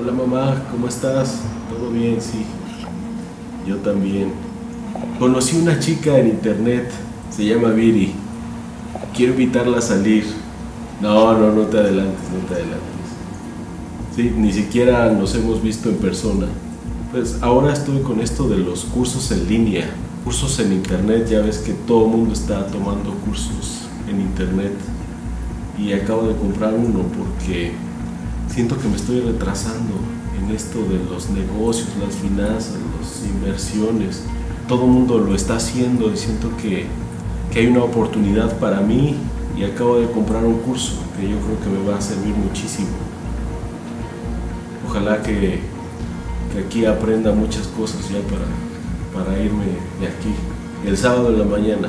Hola mamá, ¿cómo estás? ¿Todo bien? Sí. Yo también. Conocí una chica en internet, se llama Viri. Quiero invitarla a salir. No, no, no te adelantes, no te adelantes. Sí, ni siquiera nos hemos visto en persona. Pues ahora estoy con esto de los cursos en línea, cursos en internet, ya ves que todo el mundo está tomando cursos en internet y acabo de comprar uno porque siento que me estoy retrasando en esto de los negocios, las finanzas, las inversiones. Todo el mundo lo está haciendo y siento que, que hay una oportunidad para mí y acabo de comprar un curso que yo creo que me va a servir muchísimo. Ojalá que, que aquí aprenda muchas cosas ya para, para irme de aquí. El sábado en la mañana.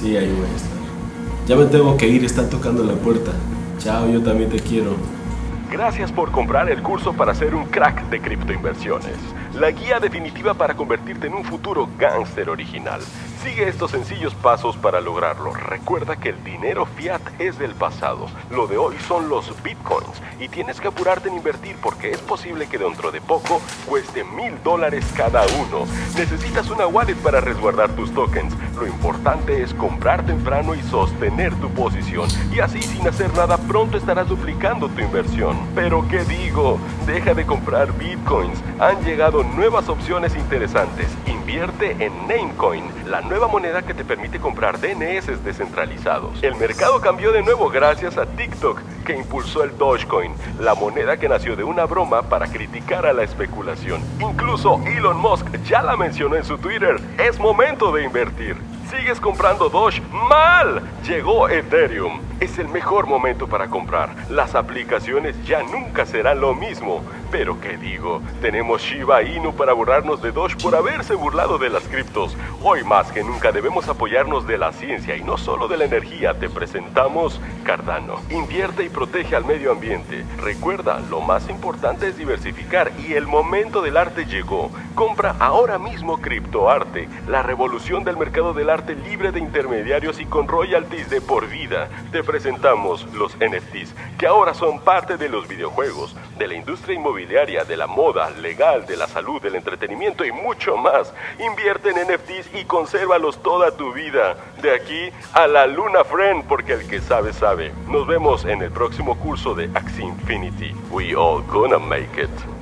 Sí, ahí voy a estar. Ya me tengo que ir, están tocando la puerta. Chao, yo también te quiero. Gracias por comprar el curso para ser un crack de criptoinversiones. La guía definitiva para convertirte en un futuro gángster original. Sigue estos sencillos pasos para lograrlo. Recuerda que el dinero fiat es del pasado. Lo de hoy son los bitcoins. Y tienes que apurarte en invertir porque es posible que dentro de poco cueste mil dólares cada uno. Necesitas una wallet para resguardar tus tokens. Lo importante es comprar temprano y sostener tu posición. Y así sin hacer nada pronto estarás duplicando tu inversión. Pero ¿qué digo? Deja de comprar bitcoins. Han llegado nuevas opciones interesantes. Invierte en Namecoin, la moneda que te permite comprar DNS descentralizados. El mercado cambió de nuevo gracias a TikTok, que impulsó el Dogecoin, la moneda que nació de una broma para criticar a la especulación. Incluso Elon Musk ya la mencionó en su Twitter. Es momento de invertir. ¿Sigues comprando Doge? ¡Mal! Llegó Ethereum. Es el mejor momento para comprar. Las aplicaciones ya nunca serán lo mismo. Pero qué digo, tenemos Shiba Inu para burlarnos de Doge por haberse burlado de las criptos. Hoy más que nunca debemos apoyarnos de la ciencia y no solo de la energía. Te presentamos Cardano. Invierte y protege al medio ambiente. Recuerda, lo más importante es diversificar y el momento del arte llegó. Compra ahora mismo criptoarte, la revolución del mercado del arte libre de intermediarios y con royalties de por vida. Te presentamos los NFTs, que ahora son parte de los videojuegos, de la industria inmobiliaria, de la moda, legal, de la salud, del entretenimiento y mucho más. Invierte en NFTs y consérvalos toda tu vida. De aquí a la Luna Friend, porque el que sabe, sabe. Nos vemos en el próximo curso de Axie Infinity. We all gonna make it.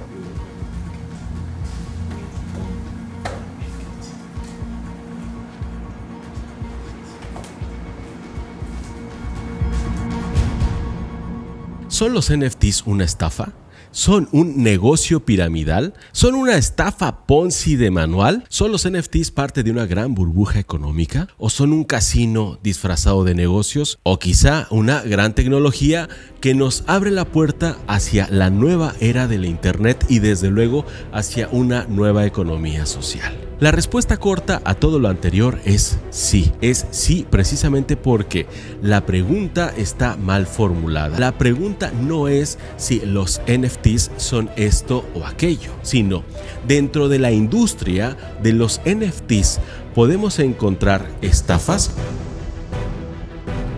¿Son los NFTs una estafa? ¿Son un negocio piramidal? ¿Son una estafa Ponzi de manual? ¿Son los NFTs parte de una gran burbuja económica? ¿O son un casino disfrazado de negocios? ¿O quizá una gran tecnología que nos abre la puerta hacia la nueva era de la Internet y desde luego hacia una nueva economía social? La respuesta corta a todo lo anterior es sí. Es sí precisamente porque la pregunta está mal formulada. La pregunta no es si los NFTs son esto o aquello, sino dentro de la industria de los NFTs podemos encontrar estafas,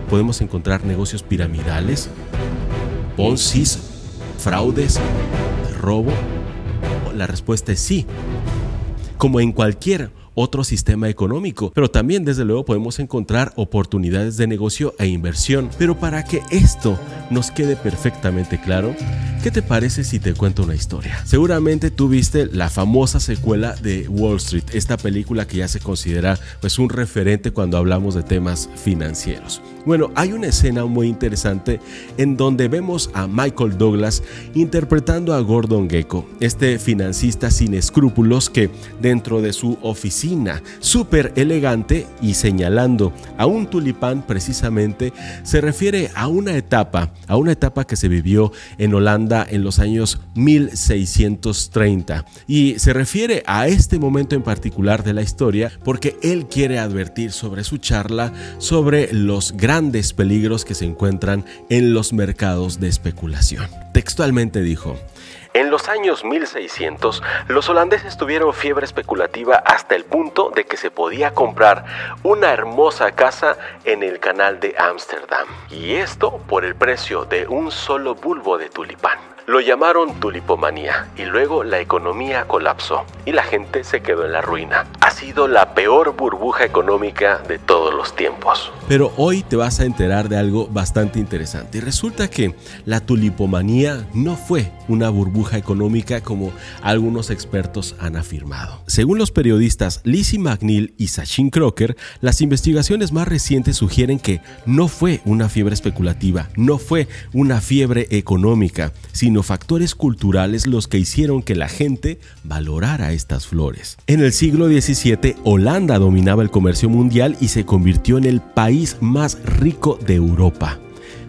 podemos encontrar negocios piramidales, poncis, fraudes, robo. La respuesta es sí como en cualquier otro sistema económico, pero también desde luego podemos encontrar oportunidades de negocio e inversión. Pero para que esto nos quede perfectamente claro, ¿qué te parece si te cuento una historia? Seguramente tú viste la famosa secuela de Wall Street, esta película que ya se considera pues un referente cuando hablamos de temas financieros. Bueno, hay una escena muy interesante en donde vemos a Michael Douglas interpretando a Gordon Gecko, este financista sin escrúpulos que dentro de su oficina súper elegante y señalando a un tulipán precisamente se refiere a una etapa, a una etapa que se vivió en Holanda en los años 1630 y se refiere a este momento en particular de la historia porque él quiere advertir sobre su charla sobre los grandes grandes peligros que se encuentran en los mercados de especulación. Textualmente dijo, en los años 1600, los holandeses tuvieron fiebre especulativa hasta el punto de que se podía comprar una hermosa casa en el canal de Ámsterdam. Y esto por el precio de un solo bulbo de tulipán. Lo llamaron tulipomanía y luego la economía colapsó y la gente se quedó en la ruina. Ha sido la peor burbuja económica de todos los tiempos. Pero hoy te vas a enterar de algo bastante interesante. Y resulta que la tulipomanía no fue una burbuja económica como algunos expertos han afirmado. Según los periodistas Lizzie McNeil y Sachin Crocker, las investigaciones más recientes sugieren que no fue una fiebre especulativa, no fue una fiebre económica, sino factores culturales los que hicieron que la gente valorara estas flores. En el siglo XVII, Holanda dominaba el comercio mundial y se convirtió en el país más rico de Europa.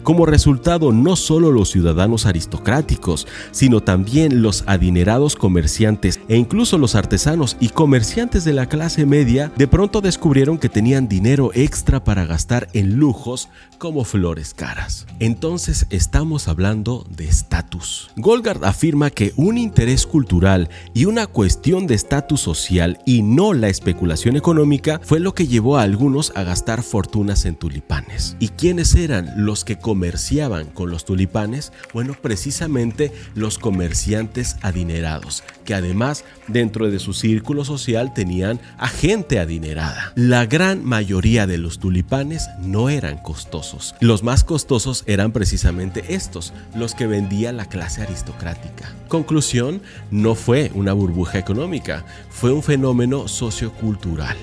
Como resultado, no solo los ciudadanos aristocráticos, sino también los adinerados comerciantes e incluso los artesanos y comerciantes de la clase media de pronto descubrieron que tenían dinero extra para gastar en lujos como flores caras. Entonces estamos hablando de estatus. Golgard afirma que un interés cultural y una cuestión de estatus social y no la especulación económica fue lo que llevó a algunos a gastar fortunas en tulipanes. ¿Y quiénes eran los que comerciaban con los tulipanes? Bueno, precisamente los comerciantes adinerados, que además dentro de su círculo social tenían a gente adinerada. La gran mayoría de los tulipanes no eran costosos. Los más costosos eran precisamente estos, los que vendía la clase aristocrática. Conclusión, no fue una burbuja económica, fue un fenómeno sociocultural.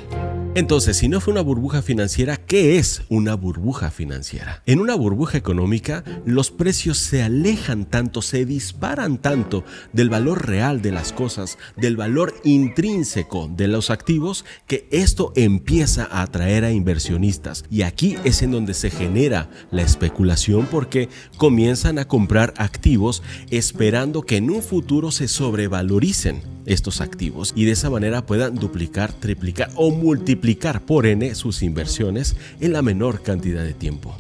Entonces, si no fue una burbuja financiera, ¿qué es una burbuja financiera? En una burbuja económica, los precios se alejan tanto, se disparan tanto del valor real de las cosas, del valor intrínseco de los activos, que esto empieza a atraer a inversionistas. Y aquí es en donde se genera la especulación porque comienzan a comprar activos esperando que en un futuro se sobrevaloricen estos activos y de esa manera puedan duplicar, triplicar o multiplicar por n sus inversiones en la menor cantidad de tiempo.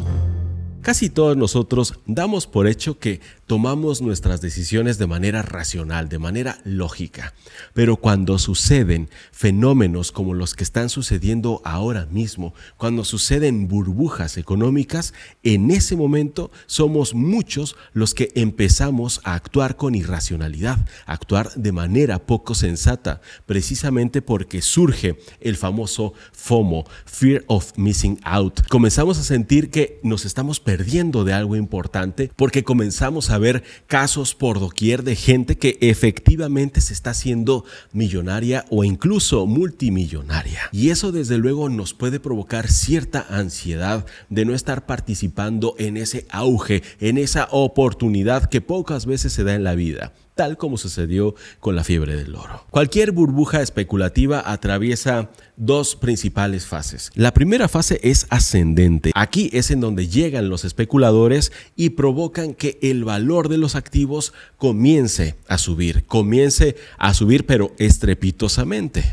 Casi todos nosotros damos por hecho que tomamos nuestras decisiones de manera racional, de manera lógica. Pero cuando suceden fenómenos como los que están sucediendo ahora mismo, cuando suceden burbujas económicas, en ese momento somos muchos los que empezamos a actuar con irracionalidad, actuar de manera poco sensata, precisamente porque surge el famoso FOMO, Fear of Missing Out. Comenzamos a sentir que nos estamos perdiendo de algo importante porque comenzamos a ver casos por doquier de gente que efectivamente se está haciendo millonaria o incluso multimillonaria. Y eso desde luego nos puede provocar cierta ansiedad de no estar participando en ese auge, en esa oportunidad que pocas veces se da en la vida tal como sucedió con la fiebre del oro. Cualquier burbuja especulativa atraviesa dos principales fases. La primera fase es ascendente. Aquí es en donde llegan los especuladores y provocan que el valor de los activos comience a subir, comience a subir pero estrepitosamente.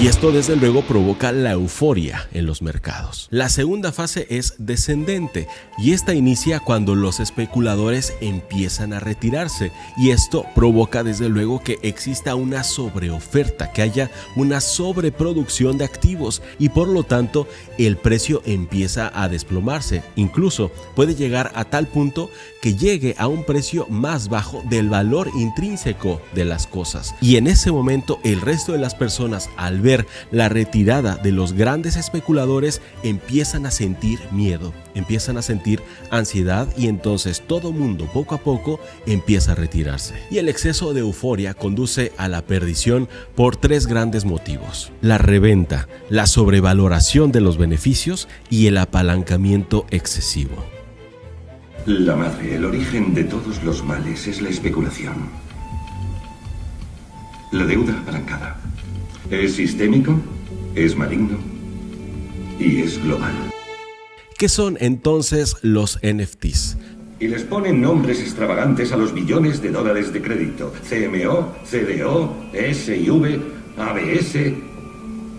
Y esto desde luego provoca la euforia en los mercados. La segunda fase es descendente y esta inicia cuando los especuladores empiezan a retirarse y esto provoca desde luego que exista una sobreoferta, que haya una sobreproducción de activos y por lo tanto el precio empieza a desplomarse. Incluso puede llegar a tal punto que llegue a un precio más bajo del valor intrínseco de las cosas. Y en ese momento el resto de las personas al ver la retirada de los grandes especuladores, empiezan a sentir miedo, empiezan a sentir ansiedad y entonces todo mundo poco a poco empieza a retirarse. Y el exceso de euforia conduce a la perdición por tres grandes motivos. La reventa, la sobrevaloración de los beneficios y el apalancamiento excesivo. La madre, el origen de todos los males es la especulación. La deuda apalancada. Es sistémico, es maligno y es global. ¿Qué son entonces los NFTs? Y les ponen nombres extravagantes a los billones de dólares de crédito. CMO, CDO, SIV, ABS.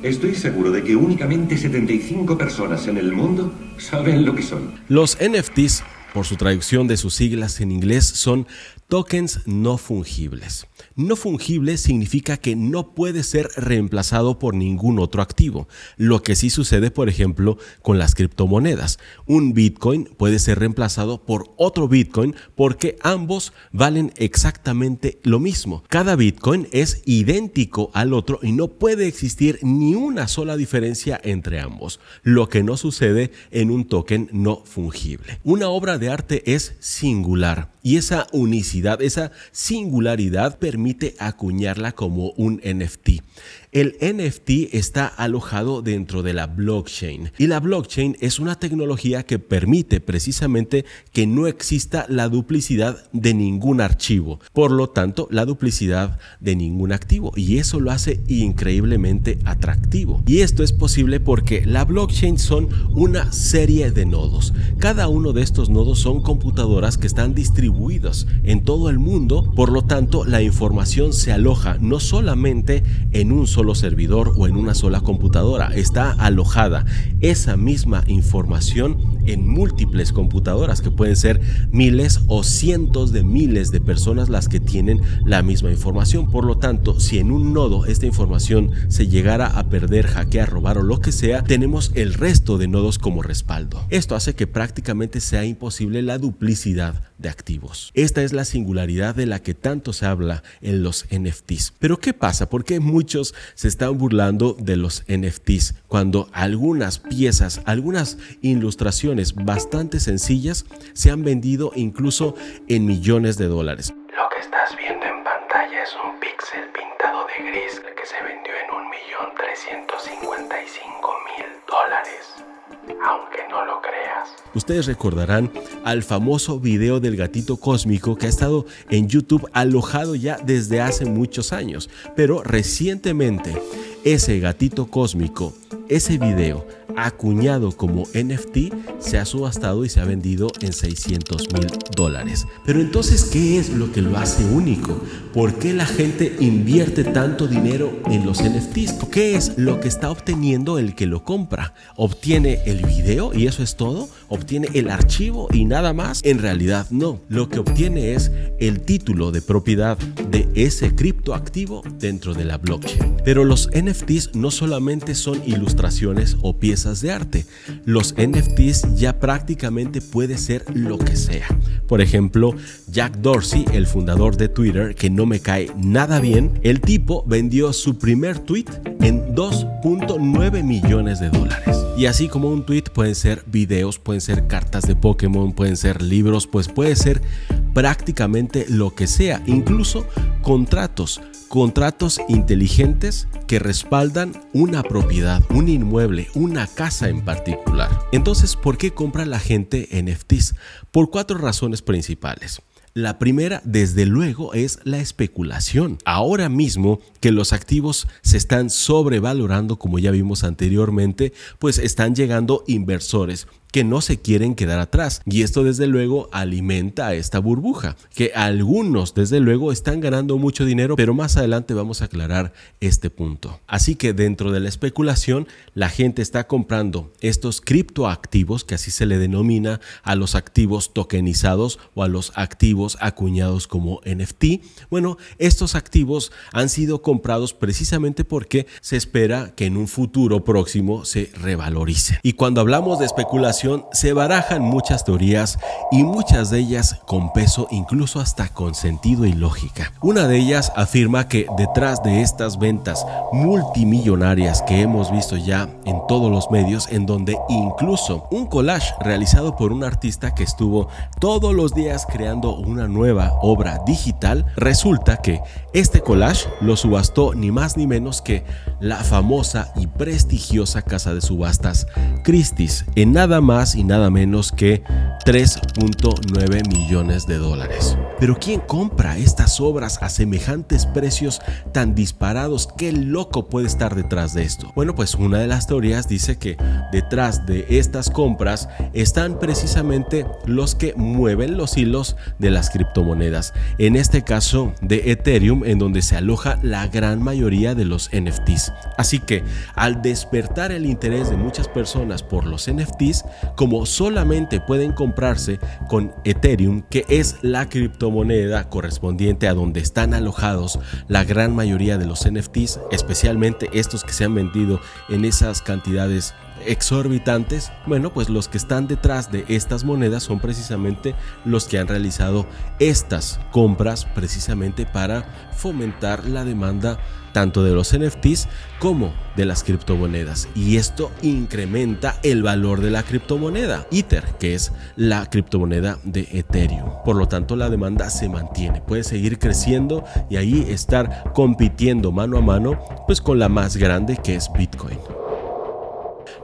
Estoy seguro de que únicamente 75 personas en el mundo saben lo que son. Los NFTs, por su traducción de sus siglas en inglés, son Tokens no fungibles. No fungible significa que no puede ser reemplazado por ningún otro activo, lo que sí sucede, por ejemplo, con las criptomonedas. Un Bitcoin puede ser reemplazado por otro Bitcoin porque ambos valen exactamente lo mismo. Cada Bitcoin es idéntico al otro y no puede existir ni una sola diferencia entre ambos, lo que no sucede en un token no fungible. Una obra de arte es singular y esa unicidad, esa singularidad permite acuñarla como un NFT. El NFT está alojado dentro de la blockchain y la blockchain es una tecnología que permite precisamente que no exista la duplicidad de ningún archivo, por lo tanto la duplicidad de ningún activo y eso lo hace increíblemente atractivo. Y esto es posible porque la blockchain son una serie de nodos. Cada uno de estos nodos son computadoras que están distribuidos en todo el mundo, por lo tanto la información se aloja no solamente en un solo solo servidor o en una sola computadora, está alojada esa misma información en múltiples computadoras que pueden ser miles o cientos de miles de personas las que tienen la misma información. Por lo tanto, si en un nodo esta información se llegara a perder, hackear, robar o lo que sea, tenemos el resto de nodos como respaldo. Esto hace que prácticamente sea imposible la duplicidad de activos. Esta es la singularidad de la que tanto se habla en los NFTs. Pero ¿qué pasa? ¿Por qué muchos se están burlando de los NFTs cuando algunas piezas, algunas ilustraciones bastante sencillas se han vendido incluso en millones de dólares. Lo que estás viendo en pantalla es un píxel pintado de gris que se vendió en 1.355.000 dólares aunque no lo creas. Ustedes recordarán al famoso video del gatito cósmico que ha estado en YouTube alojado ya desde hace muchos años, pero recientemente ese gatito cósmico, ese video acuñado como NFT, se ha subastado y se ha vendido en 600 mil dólares. Pero entonces, ¿qué es lo que lo hace único? ¿Por qué la gente invierte tanto dinero en los NFTs? ¿Qué es lo que está obteniendo el que lo compra? ¿Obtiene el video y eso es todo? ¿Obtiene el archivo y nada más? En realidad no. Lo que obtiene es el título de propiedad de ese criptoactivo dentro de la blockchain. Pero los NFTs no solamente son ilustraciones o piezas de arte. Los NFTs ya prácticamente puede ser lo que sea. Por ejemplo, Jack Dorsey, el fundador de Twitter, que no me cae nada bien, el tipo vendió su primer tweet en 2.9 millones de dólares. Y así como un tweet pueden ser videos, pueden ser cartas de Pokémon, pueden ser libros, pues puede ser prácticamente lo que sea, incluso contratos contratos inteligentes que respaldan una propiedad, un inmueble, una casa en particular. Entonces, ¿por qué compra la gente NFTs? Por cuatro razones principales. La primera, desde luego, es la especulación. Ahora mismo que los activos se están sobrevalorando, como ya vimos anteriormente, pues están llegando inversores que no se quieren quedar atrás. Y esto desde luego alimenta esta burbuja, que algunos desde luego están ganando mucho dinero, pero más adelante vamos a aclarar este punto. Así que dentro de la especulación, la gente está comprando estos criptoactivos, que así se le denomina a los activos tokenizados o a los activos acuñados como NFT. Bueno, estos activos han sido comprados precisamente porque se espera que en un futuro próximo se revalorice. Y cuando hablamos de especulación, se barajan muchas teorías y muchas de ellas con peso incluso hasta con sentido y lógica. Una de ellas afirma que detrás de estas ventas multimillonarias que hemos visto ya en todos los medios, en donde incluso un collage realizado por un artista que estuvo todos los días creando una nueva obra digital, resulta que este collage lo subastó ni más ni menos que la famosa y prestigiosa casa de subastas Christie's en nada más más y nada menos que 3.9 millones de dólares. Pero ¿quién compra estas obras a semejantes precios tan disparados? ¿Qué loco puede estar detrás de esto? Bueno, pues una de las teorías dice que detrás de estas compras están precisamente los que mueven los hilos de las criptomonedas. En este caso de Ethereum, en donde se aloja la gran mayoría de los NFTs. Así que al despertar el interés de muchas personas por los NFTs, como solamente pueden comprarse con Ethereum, que es la criptomoneda correspondiente a donde están alojados la gran mayoría de los NFTs, especialmente estos que se han vendido en esas cantidades exorbitantes, bueno, pues los que están detrás de estas monedas son precisamente los que han realizado estas compras precisamente para fomentar la demanda tanto de los NFTs como de las criptomonedas. Y esto incrementa el valor de la criptomoneda, Ether, que es la criptomoneda de Ethereum. Por lo tanto, la demanda se mantiene, puede seguir creciendo y ahí estar compitiendo mano a mano pues con la más grande que es Bitcoin.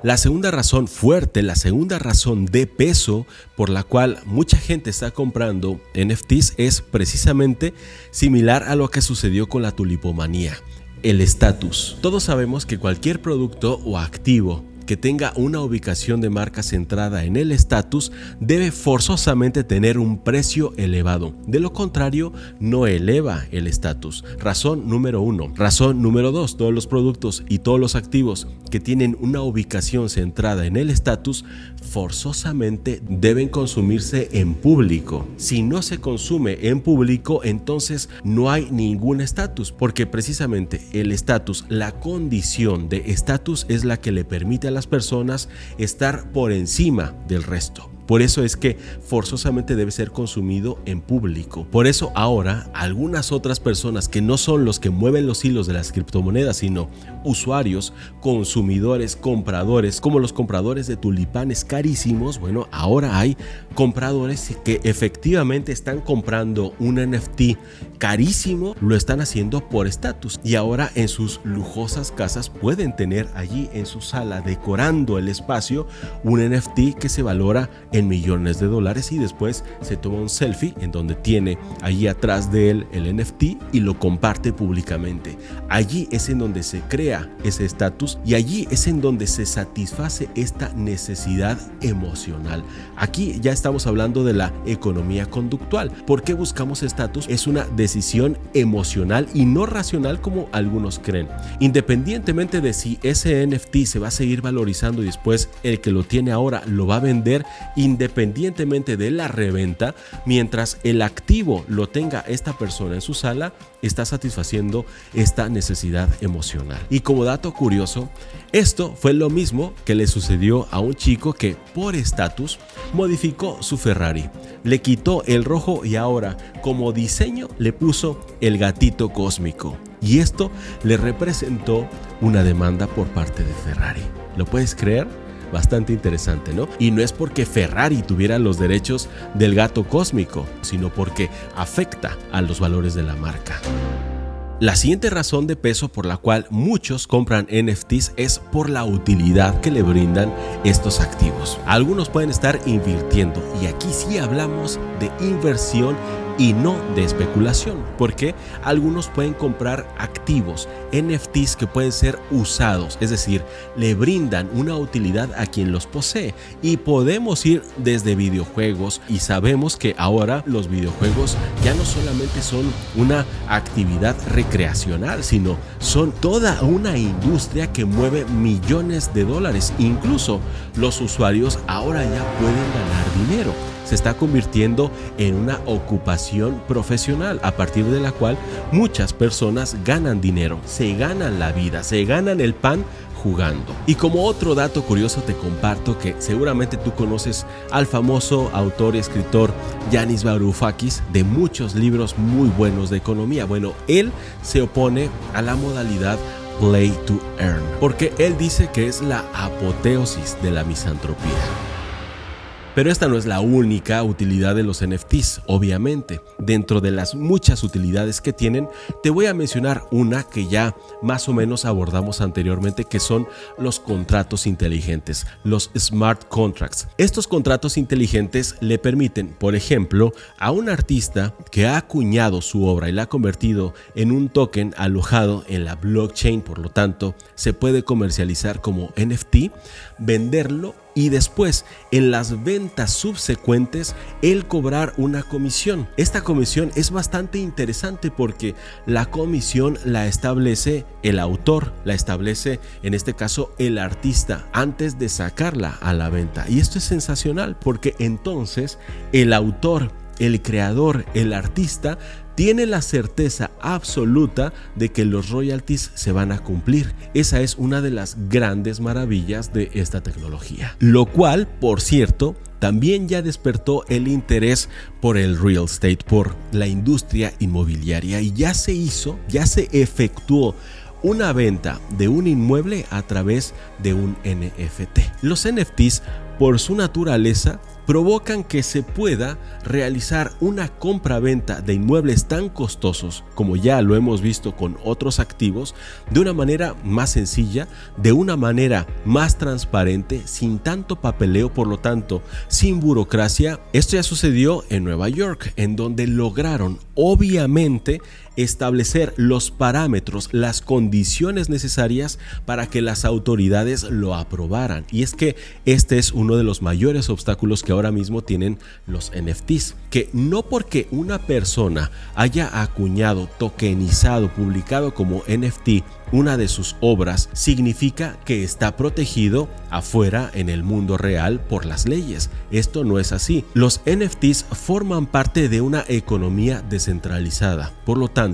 La segunda razón fuerte, la segunda razón de peso por la cual mucha gente está comprando NFTs es precisamente similar a lo que sucedió con la tulipomanía, el estatus. Todos sabemos que cualquier producto o activo que tenga una ubicación de marca centrada en el estatus debe forzosamente tener un precio elevado. De lo contrario, no eleva el estatus. Razón número uno. Razón número dos. Todos los productos y todos los activos que tienen una ubicación centrada en el estatus forzosamente deben consumirse en público. Si no se consume en público, entonces no hay ningún estatus, porque precisamente el estatus, la condición de estatus es la que le permite a las personas estar por encima del resto. Por eso es que forzosamente debe ser consumido en público. Por eso ahora algunas otras personas que no son los que mueven los hilos de las criptomonedas, sino usuarios, consumidores, compradores, como los compradores de tulipanes carísimos, bueno, ahora hay compradores que efectivamente están comprando un NFT carísimo, lo están haciendo por estatus. Y ahora en sus lujosas casas pueden tener allí en su sala, decorando el espacio, un NFT que se valora en millones de dólares y después se toma un selfie en donde tiene allí atrás de él el NFT y lo comparte públicamente. Allí es en donde se crea ese estatus y allí es en donde se satisface esta necesidad emocional. Aquí ya estamos hablando de la economía conductual. ¿Por qué buscamos estatus? Es una decisión emocional y no racional como algunos creen. Independientemente de si ese NFT se va a seguir valorizando y después el que lo tiene ahora lo va a vender independientemente de la reventa, mientras el activo lo tenga esta persona en su sala, está satisfaciendo esta necesidad emocional. Y como dato curioso, esto fue lo mismo que le sucedió a un chico que por estatus modificó su Ferrari. Le quitó el rojo y ahora como diseño le puso el gatito cósmico. Y esto le representó una demanda por parte de Ferrari. ¿Lo puedes creer? Bastante interesante, ¿no? Y no es porque Ferrari tuviera los derechos del gato cósmico, sino porque afecta a los valores de la marca. La siguiente razón de peso por la cual muchos compran NFTs es por la utilidad que le brindan estos activos. Algunos pueden estar invirtiendo y aquí sí hablamos de inversión y no de especulación, porque algunos pueden comprar activos, NFTs que pueden ser usados, es decir, le brindan una utilidad a quien los posee. Y podemos ir desde videojuegos y sabemos que ahora los videojuegos ya no solamente son una actividad recreacional, sino son toda una industria que mueve millones de dólares, incluso los usuarios ahora ya pueden ganar dinero se está convirtiendo en una ocupación profesional a partir de la cual muchas personas ganan dinero, se ganan la vida, se ganan el pan jugando. Y como otro dato curioso te comparto que seguramente tú conoces al famoso autor y escritor Yanis Varoufakis de muchos libros muy buenos de economía. Bueno, él se opone a la modalidad play to earn, porque él dice que es la apoteosis de la misantropía. Pero esta no es la única utilidad de los NFTs, obviamente. Dentro de las muchas utilidades que tienen, te voy a mencionar una que ya más o menos abordamos anteriormente, que son los contratos inteligentes, los smart contracts. Estos contratos inteligentes le permiten, por ejemplo, a un artista que ha acuñado su obra y la ha convertido en un token alojado en la blockchain, por lo tanto, se puede comercializar como NFT, venderlo y después en las ventas subsecuentes el cobrar una comisión. Esta comisión es bastante interesante porque la comisión la establece el autor, la establece en este caso el artista antes de sacarla a la venta. Y esto es sensacional porque entonces el autor el creador, el artista, tiene la certeza absoluta de que los royalties se van a cumplir. Esa es una de las grandes maravillas de esta tecnología. Lo cual, por cierto, también ya despertó el interés por el real estate, por la industria inmobiliaria y ya se hizo, ya se efectuó una venta de un inmueble a través de un NFT. Los NFTs, por su naturaleza, provocan que se pueda realizar una compra-venta de inmuebles tan costosos como ya lo hemos visto con otros activos de una manera más sencilla, de una manera más transparente, sin tanto papeleo, por lo tanto, sin burocracia. Esto ya sucedió en Nueva York, en donde lograron obviamente establecer los parámetros, las condiciones necesarias para que las autoridades lo aprobaran. Y es que este es uno de los mayores obstáculos que ahora mismo tienen los NFTs, que no porque una persona haya acuñado, tokenizado, publicado como NFT una de sus obras, significa que está protegido afuera en el mundo real por las leyes. Esto no es así. Los NFTs forman parte de una economía descentralizada. Por lo tanto,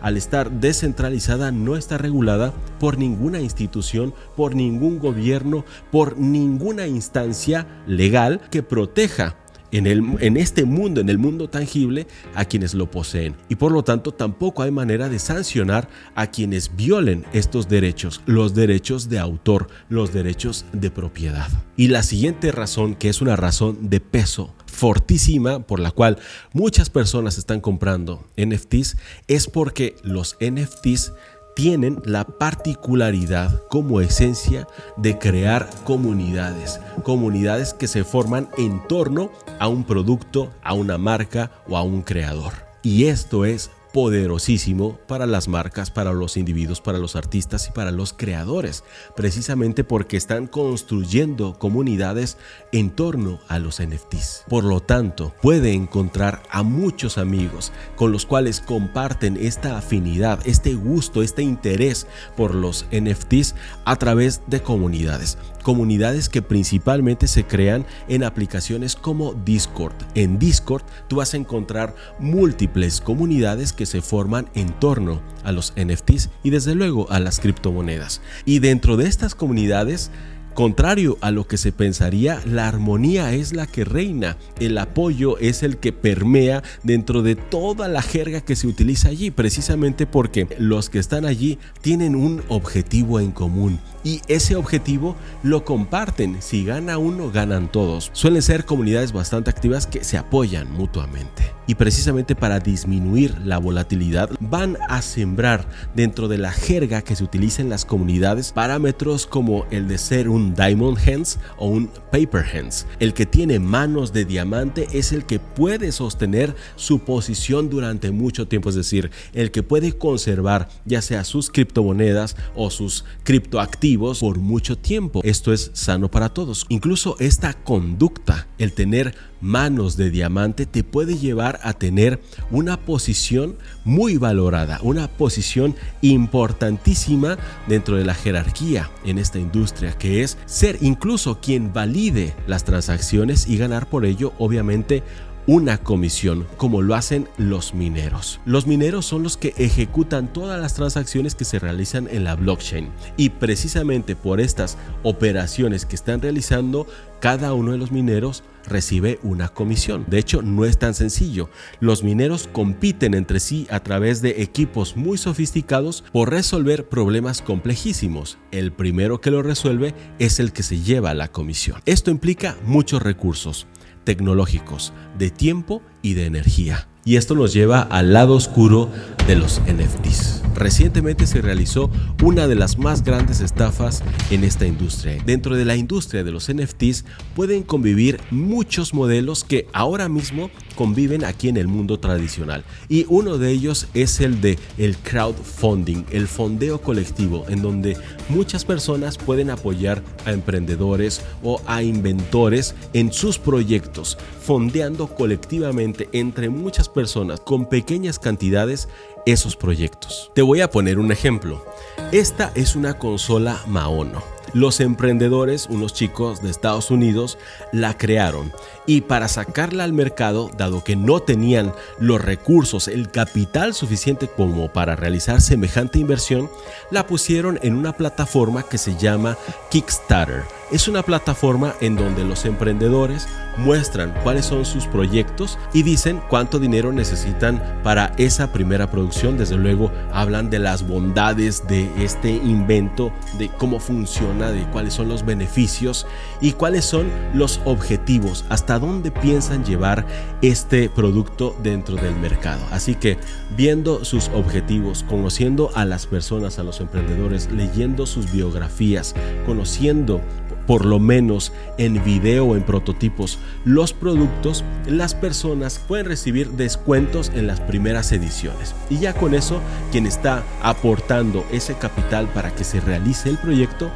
al estar descentralizada no está regulada por ninguna institución, por ningún gobierno, por ninguna instancia legal que proteja en, el, en este mundo, en el mundo tangible, a quienes lo poseen. Y por lo tanto tampoco hay manera de sancionar a quienes violen estos derechos, los derechos de autor, los derechos de propiedad. Y la siguiente razón, que es una razón de peso fortísima por la cual muchas personas están comprando NFTs, es porque los NFTs tienen la particularidad como esencia de crear comunidades, comunidades que se forman en torno a un producto, a una marca o a un creador. Y esto es poderosísimo para las marcas, para los individuos, para los artistas y para los creadores, precisamente porque están construyendo comunidades en torno a los NFTs. Por lo tanto, puede encontrar a muchos amigos con los cuales comparten esta afinidad, este gusto, este interés por los NFTs a través de comunidades comunidades que principalmente se crean en aplicaciones como Discord. En Discord tú vas a encontrar múltiples comunidades que se forman en torno a los NFTs y desde luego a las criptomonedas. Y dentro de estas comunidades Contrario a lo que se pensaría, la armonía es la que reina, el apoyo es el que permea dentro de toda la jerga que se utiliza allí, precisamente porque los que están allí tienen un objetivo en común y ese objetivo lo comparten. Si gana uno, ganan todos. Suelen ser comunidades bastante activas que se apoyan mutuamente y precisamente para disminuir la volatilidad van a sembrar dentro de la jerga que se utiliza en las comunidades parámetros como el de ser un diamond hands o un paper hands. El que tiene manos de diamante es el que puede sostener su posición durante mucho tiempo, es decir, el que puede conservar ya sea sus criptomonedas o sus criptoactivos por mucho tiempo. Esto es sano para todos. Incluso esta conducta, el tener manos de diamante te puede llevar a tener una posición muy valorada, una posición importantísima dentro de la jerarquía en esta industria, que es ser incluso quien valide las transacciones y ganar por ello, obviamente, una comisión, como lo hacen los mineros. Los mineros son los que ejecutan todas las transacciones que se realizan en la blockchain y precisamente por estas operaciones que están realizando, cada uno de los mineros recibe una comisión. De hecho, no es tan sencillo. Los mineros compiten entre sí a través de equipos muy sofisticados por resolver problemas complejísimos. El primero que lo resuelve es el que se lleva la comisión. Esto implica muchos recursos tecnológicos, de tiempo y de energía. Y esto nos lleva al lado oscuro de los NFTs. Recientemente se realizó una de las más grandes estafas en esta industria. Dentro de la industria de los NFTs pueden convivir muchos modelos que ahora mismo conviven aquí en el mundo tradicional. Y uno de ellos es el de el crowdfunding, el fondeo colectivo, en donde muchas personas pueden apoyar a emprendedores o a inventores en sus proyectos, fondeando colectivamente entre muchas personas con pequeñas cantidades esos proyectos. Te voy a poner un ejemplo. Esta es una consola Maono. Los emprendedores, unos chicos de Estados Unidos, la crearon y para sacarla al mercado, dado que no tenían los recursos, el capital suficiente como para realizar semejante inversión, la pusieron en una plataforma que se llama Kickstarter. Es una plataforma en donde los emprendedores muestran cuáles son sus proyectos y dicen cuánto dinero necesitan para esa primera producción. Desde luego hablan de las bondades de este invento, de cómo funciona, de cuáles son los beneficios y cuáles son los objetivos, hasta dónde piensan llevar este producto dentro del mercado. Así que viendo sus objetivos, conociendo a las personas, a los emprendedores, leyendo sus biografías, conociendo por lo menos en video o en prototipos los productos, las personas pueden recibir descuentos en las primeras ediciones. Y ya con eso, quien está aportando ese capital para que se realice el proyecto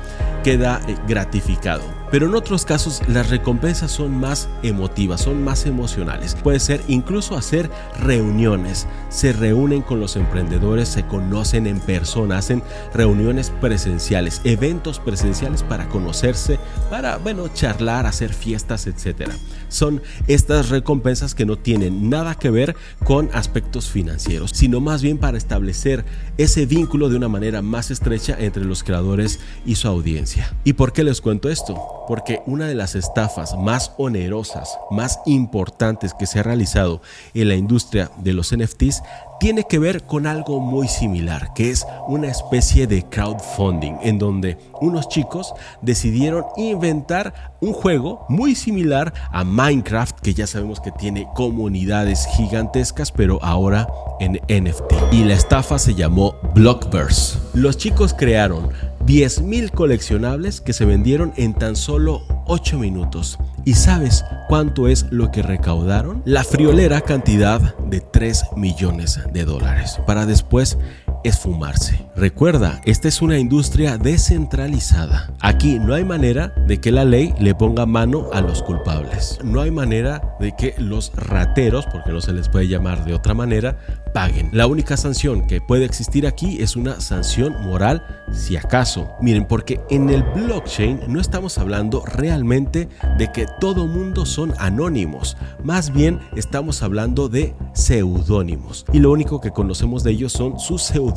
queda eh, gratificado. Pero en otros casos las recompensas son más emotivas, son más emocionales. Puede ser incluso hacer reuniones. Se reúnen con los emprendedores, se conocen en persona, hacen reuniones presenciales, eventos presenciales para conocerse, para, bueno, charlar, hacer fiestas, etc. Son estas recompensas que no tienen nada que ver con aspectos financieros, sino más bien para establecer ese vínculo de una manera más estrecha entre los creadores y su audiencia. ¿Y por qué les cuento esto? porque una de las estafas más onerosas, más importantes que se ha realizado en la industria de los NFTs tiene que ver con algo muy similar, que es una especie de crowdfunding, en donde unos chicos decidieron inventar un juego muy similar a Minecraft, que ya sabemos que tiene comunidades gigantescas, pero ahora en NFT. Y la estafa se llamó Blockverse. Los chicos crearon 10.000 coleccionables que se vendieron en tan solo 8 minutos. ¿Y sabes cuánto es lo que recaudaron? La friolera cantidad de 3 millones de dólares para después esfumarse. Recuerda, esta es una industria descentralizada. Aquí no hay manera de que la ley le ponga mano a los culpables. No hay manera de que los rateros, porque no se les puede llamar de otra manera, paguen. La única sanción que puede existir aquí es una sanción moral, si acaso. Miren, porque en el blockchain no estamos hablando realmente de que todo mundo son anónimos. Más bien estamos hablando de seudónimos. Y lo único que conocemos de ellos son sus seudónimos.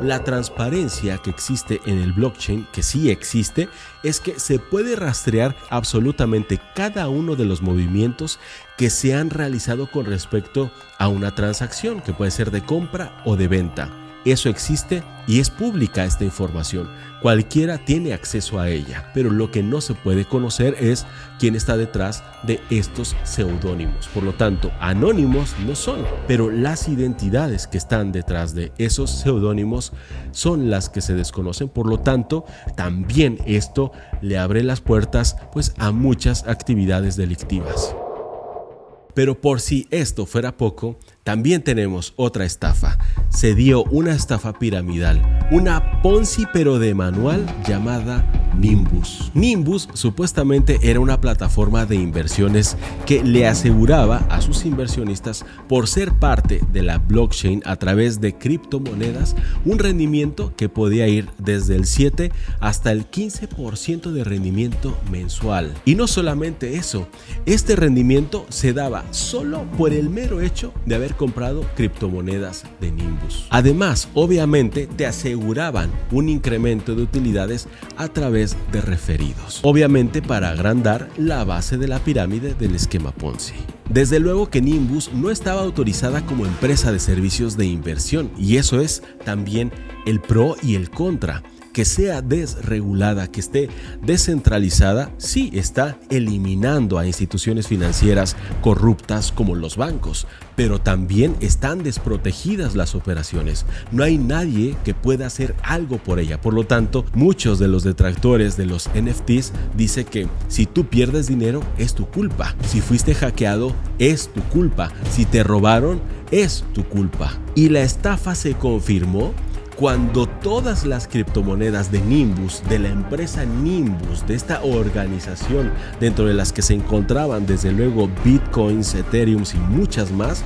La transparencia que existe en el blockchain, que sí existe, es que se puede rastrear absolutamente cada uno de los movimientos que se han realizado con respecto a una transacción, que puede ser de compra o de venta. Eso existe y es pública esta información. Cualquiera tiene acceso a ella, pero lo que no se puede conocer es quién está detrás de estos seudónimos. Por lo tanto, anónimos no son, pero las identidades que están detrás de esos seudónimos son las que se desconocen. Por lo tanto, también esto le abre las puertas pues a muchas actividades delictivas. Pero por si esto fuera poco, también tenemos otra estafa. Se dio una estafa piramidal, una Ponzi pero de manual llamada Nimbus. Nimbus supuestamente era una plataforma de inversiones que le aseguraba a sus inversionistas por ser parte de la blockchain a través de criptomonedas un rendimiento que podía ir desde el 7 hasta el 15% de rendimiento mensual. Y no solamente eso, este rendimiento se daba solo por el mero hecho de haber comprado criptomonedas de Nimbus. Además, obviamente te aseguraban un incremento de utilidades a través de referidos. Obviamente para agrandar la base de la pirámide del esquema Ponzi. Desde luego que Nimbus no estaba autorizada como empresa de servicios de inversión y eso es también el pro y el contra que sea desregulada, que esté descentralizada, sí está eliminando a instituciones financieras corruptas como los bancos, pero también están desprotegidas las operaciones. No hay nadie que pueda hacer algo por ella. Por lo tanto, muchos de los detractores de los NFTs dicen que si tú pierdes dinero es tu culpa. Si fuiste hackeado es tu culpa. Si te robaron es tu culpa. Y la estafa se confirmó cuando todas las criptomonedas de Nimbus, de la empresa Nimbus, de esta organización dentro de las que se encontraban desde luego bitcoins, ethereum y muchas más,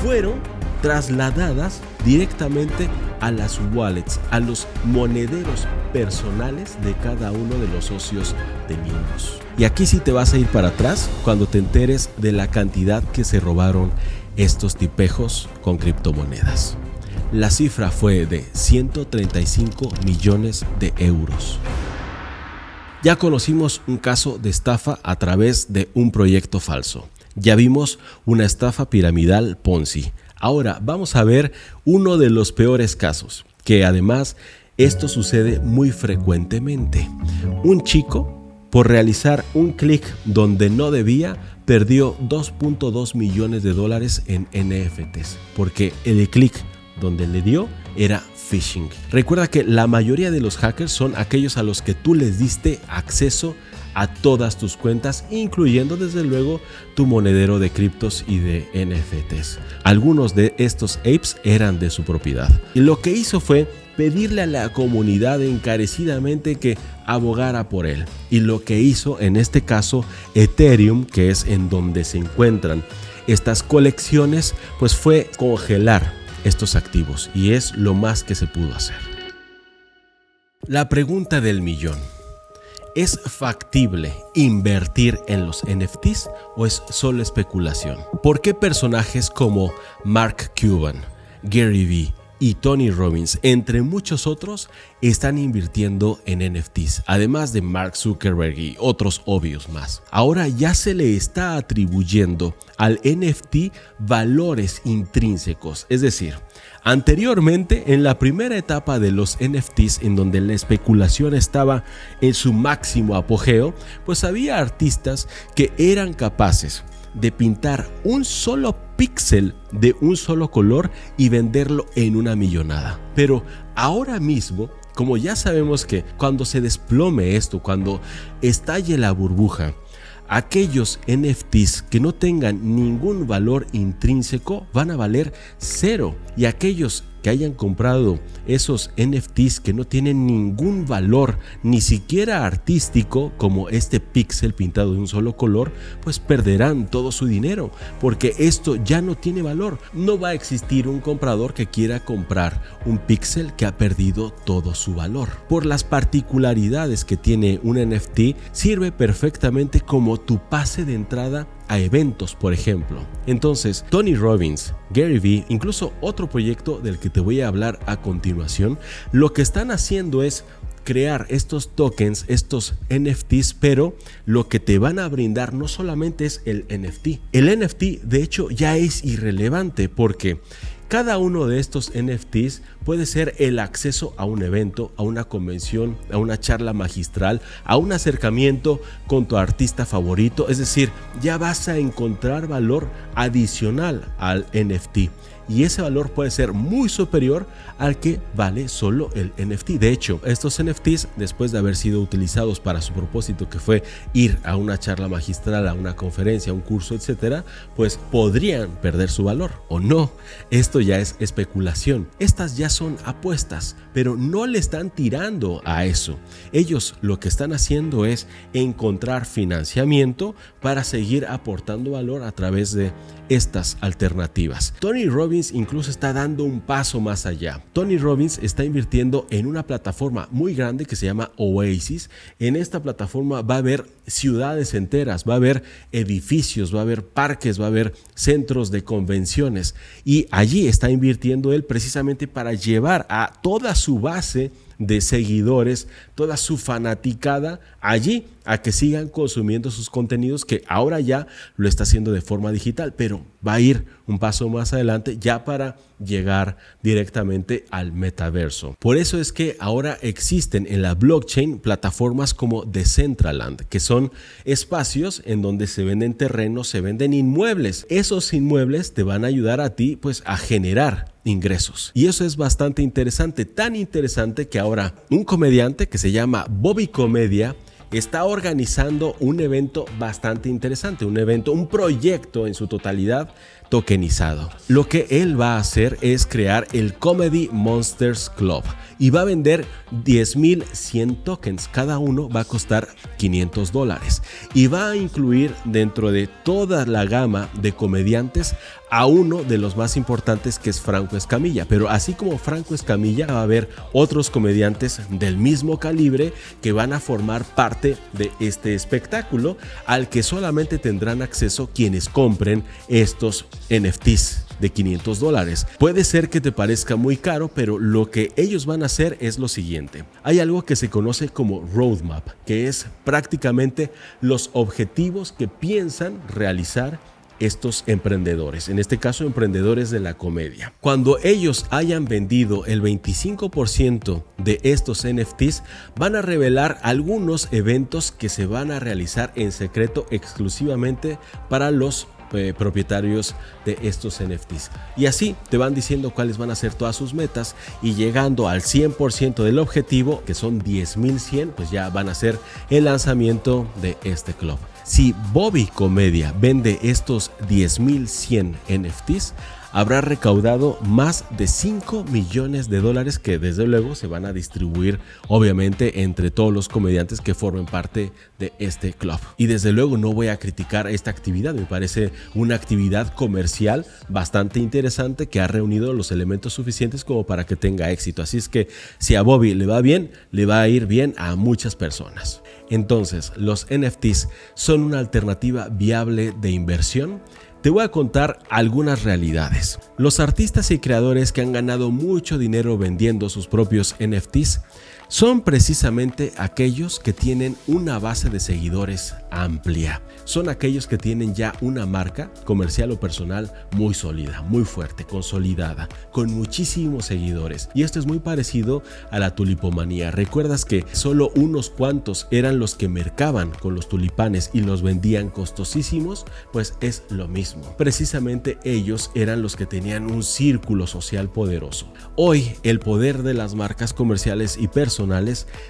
fueron trasladadas directamente a las wallets, a los monederos personales de cada uno de los socios de Nimbus. Y aquí sí te vas a ir para atrás cuando te enteres de la cantidad que se robaron estos tipejos con criptomonedas. La cifra fue de 135 millones de euros. Ya conocimos un caso de estafa a través de un proyecto falso. Ya vimos una estafa piramidal Ponzi. Ahora vamos a ver uno de los peores casos, que además esto sucede muy frecuentemente. Un chico, por realizar un clic donde no debía, perdió 2.2 millones de dólares en NFTs, porque el clic donde le dio era phishing. Recuerda que la mayoría de los hackers son aquellos a los que tú les diste acceso a todas tus cuentas, incluyendo desde luego tu monedero de criptos y de NFTs. Algunos de estos apes eran de su propiedad. Y lo que hizo fue pedirle a la comunidad encarecidamente que abogara por él. Y lo que hizo en este caso Ethereum, que es en donde se encuentran estas colecciones, pues fue congelar estos activos y es lo más que se pudo hacer. La pregunta del millón. ¿Es factible invertir en los NFTs o es solo especulación? ¿Por qué personajes como Mark Cuban, Gary Vee y Tony Robbins, entre muchos otros, están invirtiendo en NFTs, además de Mark Zuckerberg y otros obvios más. Ahora ya se le está atribuyendo al NFT valores intrínsecos, es decir, Anteriormente, en la primera etapa de los NFTs, en donde la especulación estaba en su máximo apogeo, pues había artistas que eran capaces de pintar un solo píxel de un solo color y venderlo en una millonada. Pero ahora mismo, como ya sabemos que cuando se desplome esto, cuando estalle la burbuja, aquellos NFTs que no tengan ningún valor intrínseco van a valer cero y aquellos que hayan comprado esos NFTs que no tienen ningún valor, ni siquiera artístico, como este pixel pintado de un solo color, pues perderán todo su dinero, porque esto ya no tiene valor. No va a existir un comprador que quiera comprar un pixel que ha perdido todo su valor. Por las particularidades que tiene un NFT, sirve perfectamente como tu pase de entrada a eventos, por ejemplo. Entonces, Tony Robbins, Gary Vee, incluso otro proyecto del que te voy a hablar a continuación, lo que están haciendo es crear estos tokens, estos NFTs, pero lo que te van a brindar no solamente es el NFT. El NFT, de hecho, ya es irrelevante porque cada uno de estos NFTs puede ser el acceso a un evento, a una convención, a una charla magistral, a un acercamiento con tu artista favorito. Es decir, ya vas a encontrar valor adicional al NFT y ese valor puede ser muy superior al que vale solo el NFT. De hecho, estos NFTs, después de haber sido utilizados para su propósito, que fue ir a una charla magistral, a una conferencia, a un curso, etcétera, pues podrían perder su valor o no. Esto ya es especulación. Estas ya son apuestas, pero no le están tirando a eso. Ellos lo que están haciendo es encontrar financiamiento para seguir aportando valor a través de estas alternativas. Tony Robbins incluso está dando un paso más allá. Tony Robbins está invirtiendo en una plataforma muy grande que se llama Oasis. En esta plataforma va a haber ciudades enteras, va a haber edificios, va a haber parques, va a haber centros de convenciones y allí está invirtiendo él precisamente para llevar a toda su base de seguidores, toda su fanaticada allí a que sigan consumiendo sus contenidos que ahora ya lo está haciendo de forma digital, pero va a ir un paso más adelante ya para llegar directamente al metaverso. Por eso es que ahora existen en la blockchain plataformas como Decentraland, que son espacios en donde se venden terrenos, se venden inmuebles. Esos inmuebles te van a ayudar a ti pues a generar ingresos. Y eso es bastante interesante, tan interesante que ahora un comediante que se llama Bobby Comedia está organizando un evento bastante interesante, un evento, un proyecto en su totalidad tokenizado. Lo que él va a hacer es crear el Comedy Monsters Club y va a vender 10.100 tokens. Cada uno va a costar 500 dólares y va a incluir dentro de toda la gama de comediantes a uno de los más importantes que es Franco Escamilla. Pero así como Franco Escamilla va a haber otros comediantes del mismo calibre que van a formar parte de este espectáculo al que solamente tendrán acceso quienes compren estos NFTs de 500 dólares. Puede ser que te parezca muy caro, pero lo que ellos van a hacer es lo siguiente. Hay algo que se conoce como roadmap, que es prácticamente los objetivos que piensan realizar estos emprendedores, en este caso emprendedores de la comedia. Cuando ellos hayan vendido el 25% de estos NFTs, van a revelar algunos eventos que se van a realizar en secreto exclusivamente para los eh, propietarios de estos NFTs. Y así te van diciendo cuáles van a ser todas sus metas y llegando al 100% del objetivo, que son 10.100, pues ya van a ser el lanzamiento de este club. Si Bobby Comedia vende estos 10.100 NFTs, habrá recaudado más de 5 millones de dólares que desde luego se van a distribuir obviamente entre todos los comediantes que formen parte de este club. Y desde luego no voy a criticar esta actividad, me parece una actividad comercial bastante interesante que ha reunido los elementos suficientes como para que tenga éxito. Así es que si a Bobby le va bien, le va a ir bien a muchas personas. Entonces, los NFTs son una alternativa viable de inversión te voy a contar algunas realidades. Los artistas y creadores que han ganado mucho dinero vendiendo sus propios NFTs son precisamente aquellos que tienen una base de seguidores amplia. Son aquellos que tienen ya una marca comercial o personal muy sólida, muy fuerte, consolidada, con muchísimos seguidores. Y esto es muy parecido a la tulipomanía. ¿Recuerdas que solo unos cuantos eran los que mercaban con los tulipanes y los vendían costosísimos? Pues es lo mismo. Precisamente ellos eran los que tenían un círculo social poderoso. Hoy el poder de las marcas comerciales y personales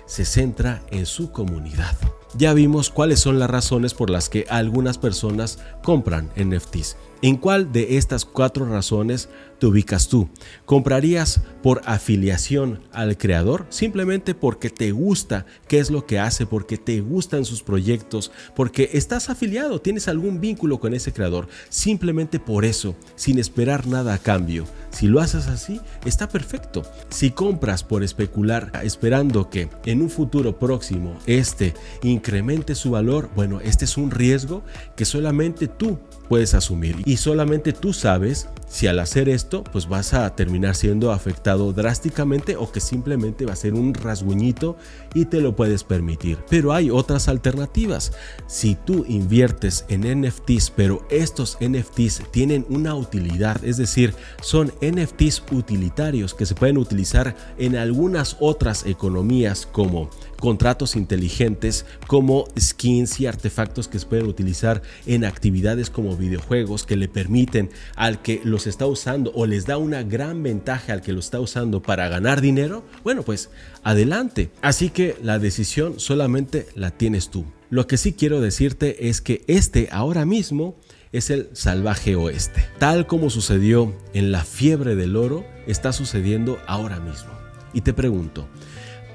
se centra en su comunidad. Ya vimos cuáles son las razones por las que algunas personas compran NFTs. ¿En cuál de estas cuatro razones te ubicas tú? ¿Comprarías por afiliación al creador? Simplemente porque te gusta qué es lo que hace, porque te gustan sus proyectos, porque estás afiliado, tienes algún vínculo con ese creador. Simplemente por eso, sin esperar nada a cambio. Si lo haces así, está perfecto. Si compras por especular, esperando que en un futuro próximo este incremente su valor, bueno, este es un riesgo que solamente tú puedes asumir y solamente tú sabes si al hacer esto pues vas a terminar siendo afectado drásticamente o que simplemente va a ser un rasguñito y te lo puedes permitir. Pero hay otras alternativas. Si tú inviertes en NFTs pero estos NFTs tienen una utilidad, es decir, son NFTs utilitarios que se pueden utilizar en algunas otras economías como contratos inteligentes como skins y artefactos que se pueden utilizar en actividades como videojuegos que le permiten al que los está usando o les da una gran ventaja al que lo está usando para ganar dinero, bueno pues adelante. Así que la decisión solamente la tienes tú. Lo que sí quiero decirte es que este ahora mismo es el salvaje oeste. Tal como sucedió en la fiebre del oro, está sucediendo ahora mismo. Y te pregunto,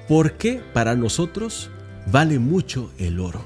¿Por qué para nosotros vale mucho el oro?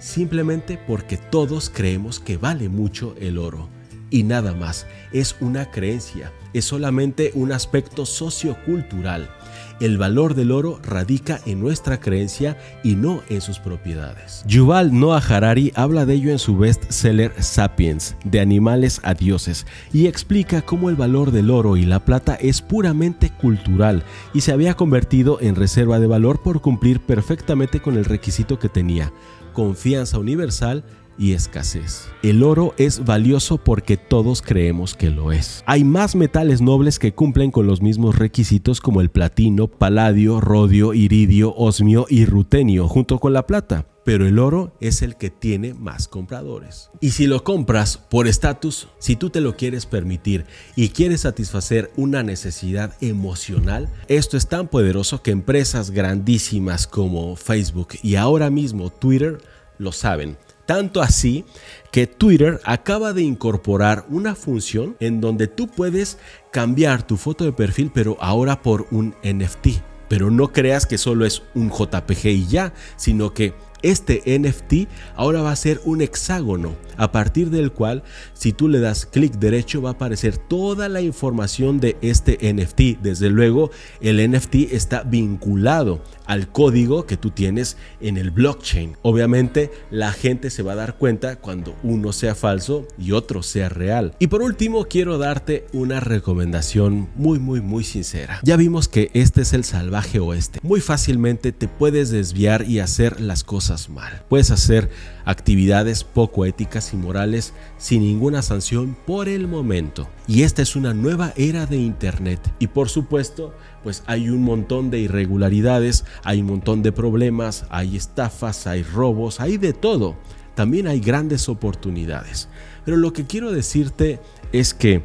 Simplemente porque todos creemos que vale mucho el oro. Y nada más, es una creencia, es solamente un aspecto sociocultural. El valor del oro radica en nuestra creencia y no en sus propiedades. Yuval Noah Harari habla de ello en su bestseller Sapiens, de animales a dioses, y explica cómo el valor del oro y la plata es puramente cultural y se había convertido en reserva de valor por cumplir perfectamente con el requisito que tenía, confianza universal y escasez. El oro es valioso porque todos creemos que lo es. Hay más metales nobles que cumplen con los mismos requisitos como el platino, paladio, rodio, iridio, osmio y rutenio junto con la plata. Pero el oro es el que tiene más compradores. Y si lo compras por estatus, si tú te lo quieres permitir y quieres satisfacer una necesidad emocional, esto es tan poderoso que empresas grandísimas como Facebook y ahora mismo Twitter lo saben. Tanto así que Twitter acaba de incorporar una función en donde tú puedes cambiar tu foto de perfil, pero ahora por un NFT. Pero no creas que solo es un JPG y ya, sino que este NFT ahora va a ser un hexágono, a partir del cual si tú le das clic derecho va a aparecer toda la información de este NFT. Desde luego el NFT está vinculado al código que tú tienes en el blockchain. Obviamente la gente se va a dar cuenta cuando uno sea falso y otro sea real. Y por último quiero darte una recomendación muy muy muy sincera. Ya vimos que este es el salvaje oeste. Muy fácilmente te puedes desviar y hacer las mal. Puedes hacer actividades poco éticas y morales sin ninguna sanción por el momento. Y esta es una nueva era de Internet. Y por supuesto, pues hay un montón de irregularidades, hay un montón de problemas, hay estafas, hay robos, hay de todo. También hay grandes oportunidades. Pero lo que quiero decirte es que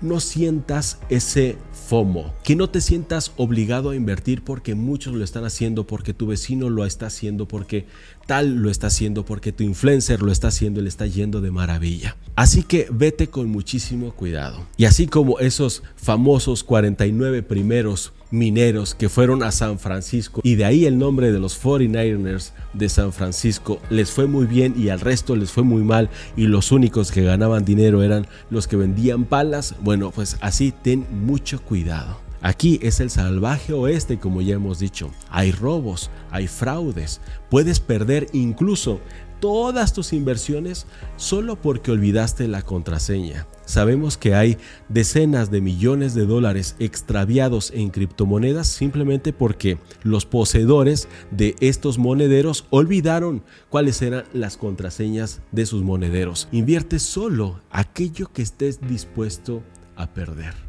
no sientas ese FOMO, que no te sientas obligado a invertir porque muchos lo están haciendo, porque tu vecino lo está haciendo, porque tal lo está haciendo, porque tu influencer lo está haciendo y le está yendo de maravilla. Así que vete con muchísimo cuidado. Y así como esos famosos 49 primeros mineros que fueron a San Francisco y de ahí el nombre de los 49ers de San Francisco les fue muy bien y al resto les fue muy mal y los únicos que ganaban dinero eran los que vendían palas, bueno pues así ten mucho cuidado. Aquí es el salvaje oeste, como ya hemos dicho. Hay robos, hay fraudes. Puedes perder incluso todas tus inversiones solo porque olvidaste la contraseña. Sabemos que hay decenas de millones de dólares extraviados en criptomonedas simplemente porque los poseedores de estos monederos olvidaron cuáles eran las contraseñas de sus monederos. Invierte solo aquello que estés dispuesto a perder.